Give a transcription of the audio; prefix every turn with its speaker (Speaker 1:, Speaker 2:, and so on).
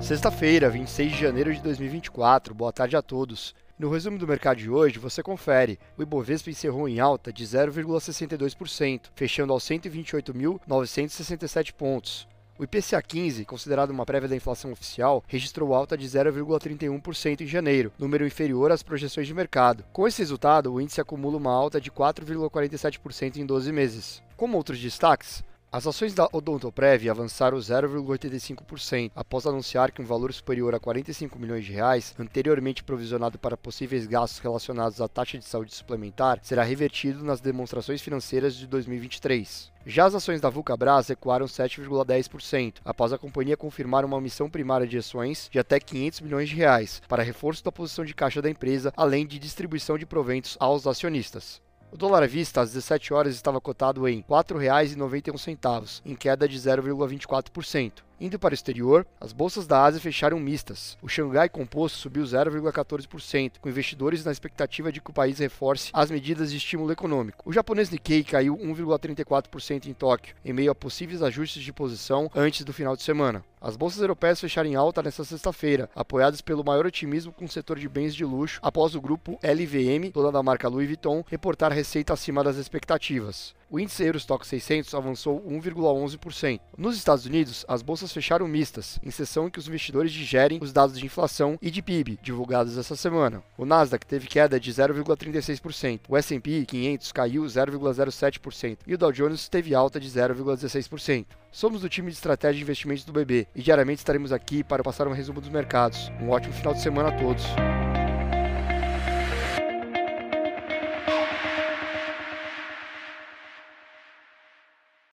Speaker 1: Sexta-feira, 26 de janeiro de 2024. Boa tarde a todos. No resumo do mercado de hoje, você confere. O Ibovespa encerrou em alta de 0,62%, fechando aos 128.967 pontos. O IPCA 15, considerado uma prévia da inflação oficial, registrou alta de 0,31% em janeiro, número inferior às projeções de mercado. Com esse resultado, o índice acumula uma alta de 4,47% em 12 meses. Como outros destaques, as ações da Odontoprev avançaram 0,85% após anunciar que um valor superior a 45 milhões de reais, anteriormente provisionado para possíveis gastos relacionados à taxa de saúde suplementar, será revertido nas demonstrações financeiras de 2023. Já as ações da Vulcabras recuaram 7,10%, após a companhia confirmar uma missão primária de ações de até 500 milhões de reais, para reforço da posição de caixa da empresa, além de distribuição de proventos aos acionistas. O dólar à vista às 17 horas estava cotado em R$ 4,91, em queda de 0,24%. Indo para o exterior, as bolsas da Ásia fecharam mistas. O Xangai Composto subiu 0,14%, com investidores na expectativa de que o país reforce as medidas de estímulo econômico. O japonês Nikkei caiu 1,34% em Tóquio, em meio a possíveis ajustes de posição antes do final de semana. As bolsas europeias fecharam em alta nesta sexta-feira, apoiadas pelo maior otimismo com o setor de bens de luxo, após o grupo LVM, dona da marca Louis Vuitton, reportar receita acima das expectativas. O índice Eurostock 600 avançou 1,11%. Nos Estados Unidos, as bolsas fecharam mistas, em sessão em que os investidores digerem os dados de inflação e de PIB divulgados essa semana. O Nasdaq teve queda de 0,36%, o S&P 500 caiu 0,07% e o Dow Jones teve alta de 0,16%. Somos do time de estratégia de investimentos do BB e diariamente estaremos aqui para passar um resumo dos mercados. Um ótimo final de semana a todos.